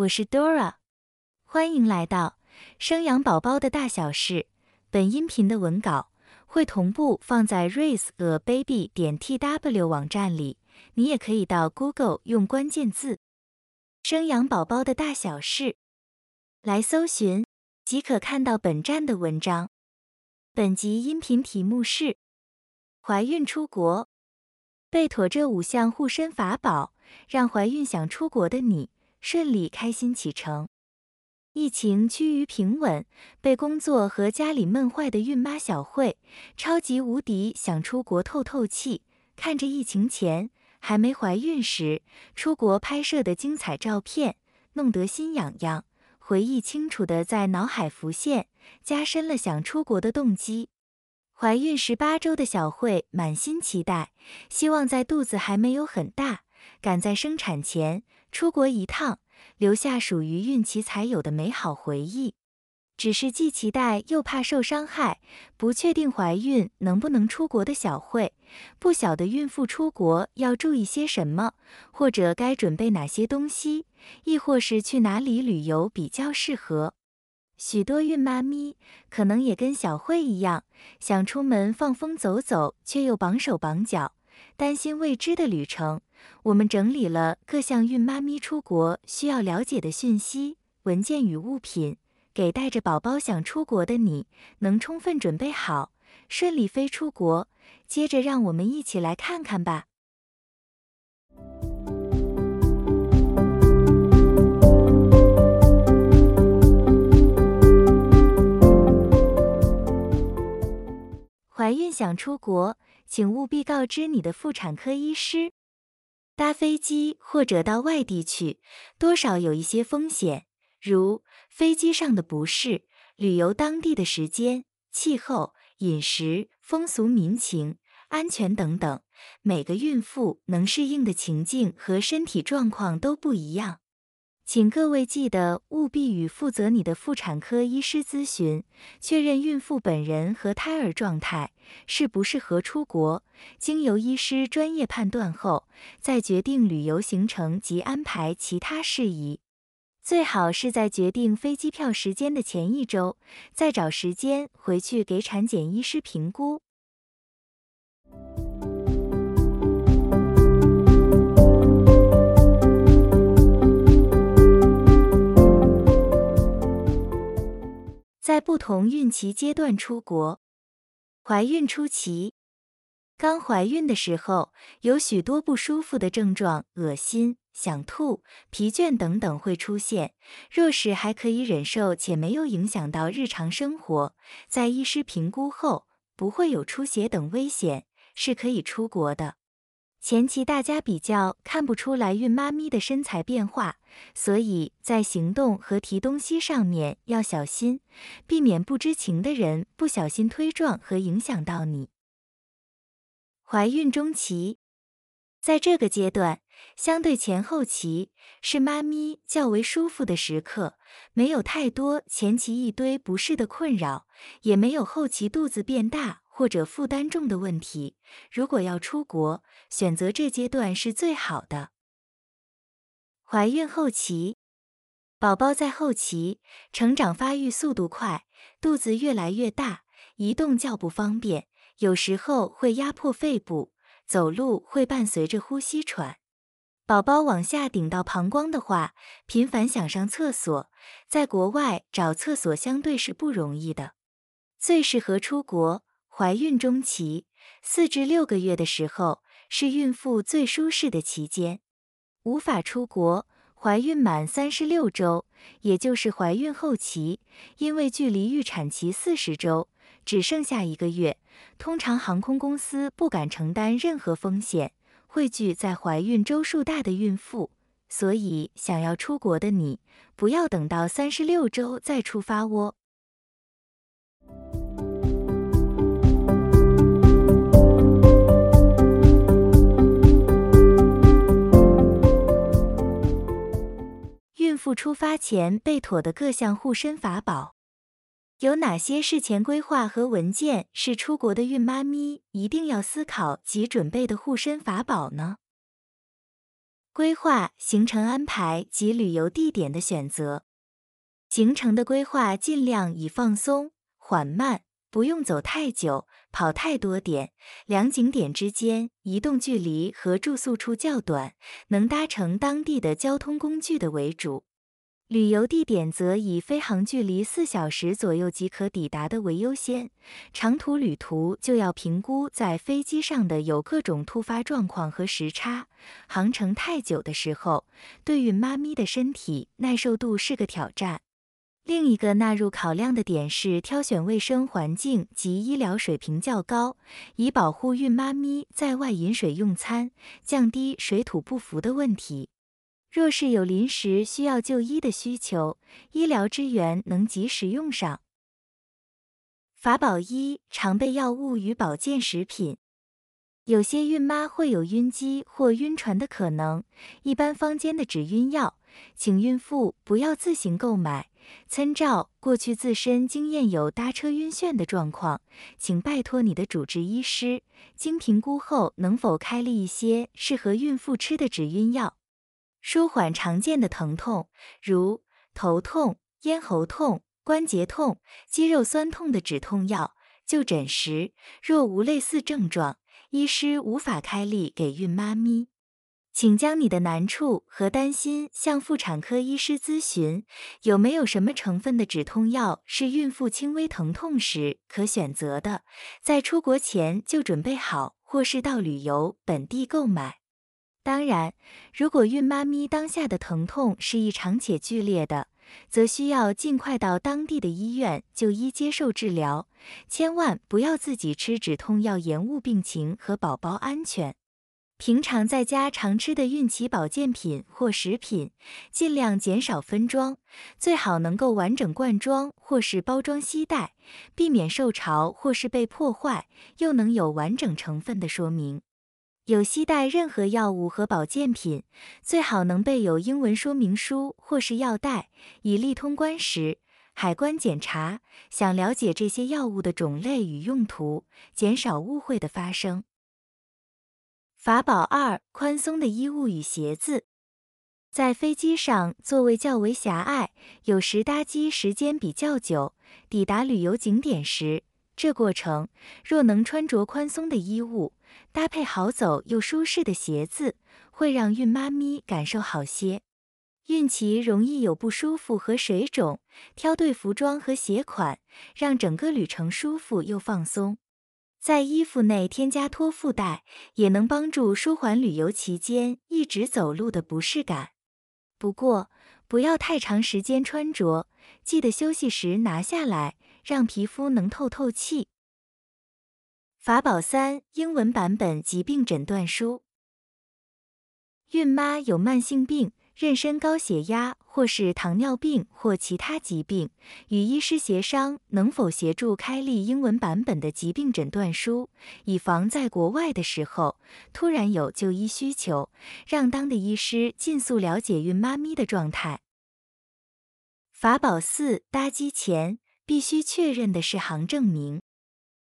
我是 Dora，欢迎来到生养宝宝的大小事。本音频的文稿会同步放在 raiseababy 点 tw 网站里，你也可以到 Google 用关键字“生养宝宝的大小事”来搜寻，即可看到本站的文章。本集音频题目是怀孕出国，备妥这五项护身法宝，让怀孕想出国的你。顺利开心启程，疫情趋于平稳，被工作和家里闷坏的孕妈小慧，超级无敌想出国透透气。看着疫情前还没怀孕时出国拍摄的精彩照片，弄得心痒痒，回忆清楚的在脑海浮现，加深了想出国的动机。怀孕十八周的小慧满心期待，希望在肚子还没有很大，赶在生产前。出国一趟，留下属于孕期才有的美好回忆。只是既期待又怕受伤害，不确定怀孕能不能出国的小慧，不晓得孕妇出国要注意些什么，或者该准备哪些东西，亦或是去哪里旅游比较适合。许多孕妈咪可能也跟小慧一样，想出门放风走走，却又绑手绑脚，担心未知的旅程。我们整理了各项孕妈咪出国需要了解的讯息、文件与物品，给带着宝宝想出国的你，能充分准备好，顺利飞出国。接着，让我们一起来看看吧。怀孕想出国，请务必告知你的妇产科医师。搭飞机或者到外地去，多少有一些风险，如飞机上的不适、旅游当地的时间、气候、饮食、风俗民情、安全等等。每个孕妇能适应的情境和身体状况都不一样。请各位记得务必与负责你的妇产科医师咨询，确认孕妇本人和胎儿状态适不适合出国。经由医师专业判断后，再决定旅游行程及安排其他事宜。最好是在决定飞机票时间的前一周，再找时间回去给产检医师评估。不同孕期阶段出国，怀孕初期，刚怀孕的时候，有许多不舒服的症状，恶心、想吐、疲倦等等会出现。若是还可以忍受且没有影响到日常生活，在医师评估后不会有出血等危险，是可以出国的。前期大家比较看不出来孕妈咪的身材变化，所以在行动和提东西上面要小心，避免不知情的人不小心推撞和影响到你。怀孕中期，在这个阶段，相对前后期是妈咪较为舒服的时刻，没有太多前期一堆不适的困扰，也没有后期肚子变大。或者负担重的问题，如果要出国，选择这阶段是最好的。怀孕后期，宝宝在后期成长发育速度快，肚子越来越大，移动较不方便，有时候会压迫肺部，走路会伴随着呼吸喘。宝宝往下顶到膀胱的话，频繁想上厕所，在国外找厕所相对是不容易的，最适合出国。怀孕中期，四至六个月的时候是孕妇最舒适的期间。无法出国，怀孕满三十六周，也就是怀孕后期，因为距离预产期四十周只剩下一个月，通常航空公司不敢承担任何风险，汇聚在怀孕周数大的孕妇。所以，想要出国的你，不要等到三十六周再出发哦。孕妇出发前备妥的各项护身法宝，有哪些事前规划和文件是出国的孕妈咪一定要思考及准备的护身法宝呢？规划行程安排及旅游地点的选择。行程的规划尽量以放松、缓慢，不用走太久、跑太多点，两景点之间移动距离和住宿处较短，能搭乘当地的交通工具的为主。旅游地点则以飞航距离四小时左右即可抵达的为优先。长途旅途就要评估在飞机上的有各种突发状况和时差，航程太久的时候，对孕妈咪的身体耐受度是个挑战。另一个纳入考量的点是挑选卫生环境及医疗水平较高，以保护孕妈咪在外饮水用餐，降低水土不服的问题。若是有临时需要就医的需求，医疗支援能及时用上。法宝一：常备药物与保健食品。有些孕妈会有晕机或晕船的可能，一般坊间的止晕药，请孕妇不要自行购买。参照过去自身经验有搭车晕眩的状况，请拜托你的主治医师，经评估后能否开立一些适合孕妇吃的止晕药，舒缓常见的疼痛，如头痛、咽喉痛、关节痛、肌肉酸痛的止痛药。就诊时若无类似症状，医师无法开立给孕妈咪。请将你的难处和担心向妇产科医师咨询，有没有什么成分的止痛药是孕妇轻微疼痛时可选择的，在出国前就准备好，或是到旅游本地购买。当然，如果孕妈咪当下的疼痛是异常且剧烈的，则需要尽快到当地的医院就医接受治疗，千万不要自己吃止痛药，延误病情和宝宝安全。平常在家常吃的孕期保健品或食品，尽量减少分装，最好能够完整罐装或是包装携带，避免受潮或是被破坏，又能有完整成分的说明。有携带任何药物和保健品，最好能备有英文说明书或是药袋，以利通关时海关检查。想了解这些药物的种类与用途，减少误会的发生。法宝二：宽松的衣物与鞋子。在飞机上座位较为狭隘，有时搭机时间比较久，抵达旅游景点时，这过程若能穿着宽松的衣物，搭配好走又舒适的鞋子，会让孕妈咪感受好些。孕期容易有不舒服和水肿，挑对服装和鞋款，让整个旅程舒服又放松。在衣服内添加托腹带，也能帮助舒缓旅游期间一直走路的不适感。不过，不要太长时间穿着，记得休息时拿下来，让皮肤能透透气。法宝三：英文版本疾病诊断书。孕妈有慢性病。妊娠高血压或是糖尿病或其他疾病，与医师协商能否协助开立英文版本的疾病诊断书，以防在国外的时候突然有就医需求，让当的医师尽速了解孕妈咪的状态。法宝四：搭机前必须确认的是航证明。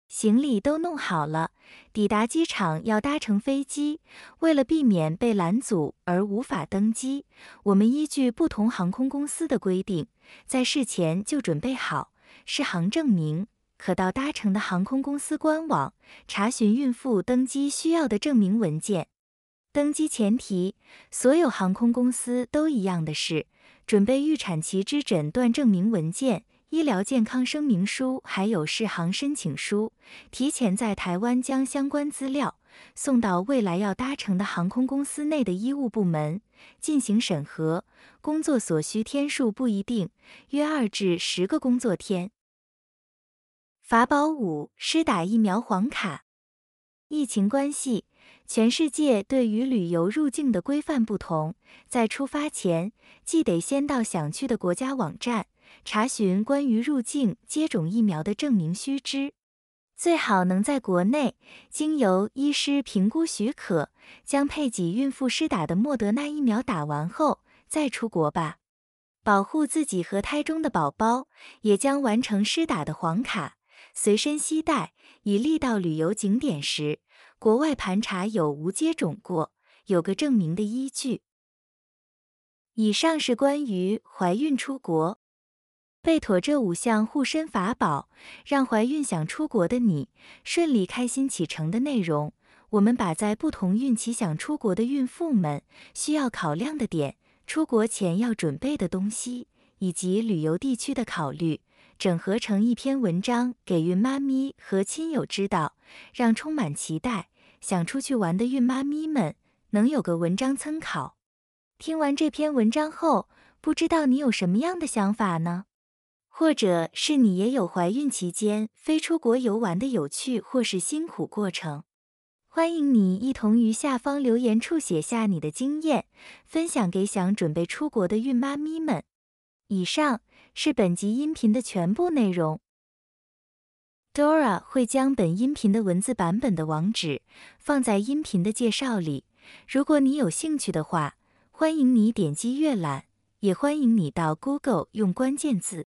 行李都弄好了，抵达机场要搭乘飞机。为了避免被拦阻而无法登机，我们依据不同航空公司的规定，在事前就准备好适航证明。可到搭乘的航空公司官网查询孕妇登机需要的证明文件。登机前提，所有航空公司都一样的是，准备预产期之诊断证明文件。医疗健康声明书还有适航申请书，提前在台湾将相关资料送到未来要搭乘的航空公司内的医务部门进行审核。工作所需天数不一定，约二至十个工作天。法宝五：施打疫苗黄卡。疫情关系，全世界对于旅游入境的规范不同，在出发前，既得先到想去的国家网站。查询关于入境接种疫苗的证明须知，最好能在国内经由医师评估许可，将配给孕妇施打的莫德纳疫苗打完后再出国吧。保护自己和胎中的宝宝，也将完成施打的黄卡随身携带，以利到旅游景点时国外盘查有无接种过，有个证明的依据。以上是关于怀孕出国。备妥这五项护身法宝，让怀孕想出国的你顺利开心启程的内容。我们把在不同孕期想出国的孕妇们需要考量的点、出国前要准备的东西，以及旅游地区的考虑，整合成一篇文章给孕妈咪和亲友知道，让充满期待想出去玩的孕妈咪们能有个文章参考。听完这篇文章后，不知道你有什么样的想法呢？或者是你也有怀孕期间飞出国游玩的有趣或是辛苦过程？欢迎你一同于下方留言处写下你的经验，分享给想准备出国的孕妈咪们。以上是本集音频的全部内容。Dora 会将本音频的文字版本的网址放在音频的介绍里，如果你有兴趣的话，欢迎你点击阅览，也欢迎你到 Google 用关键字。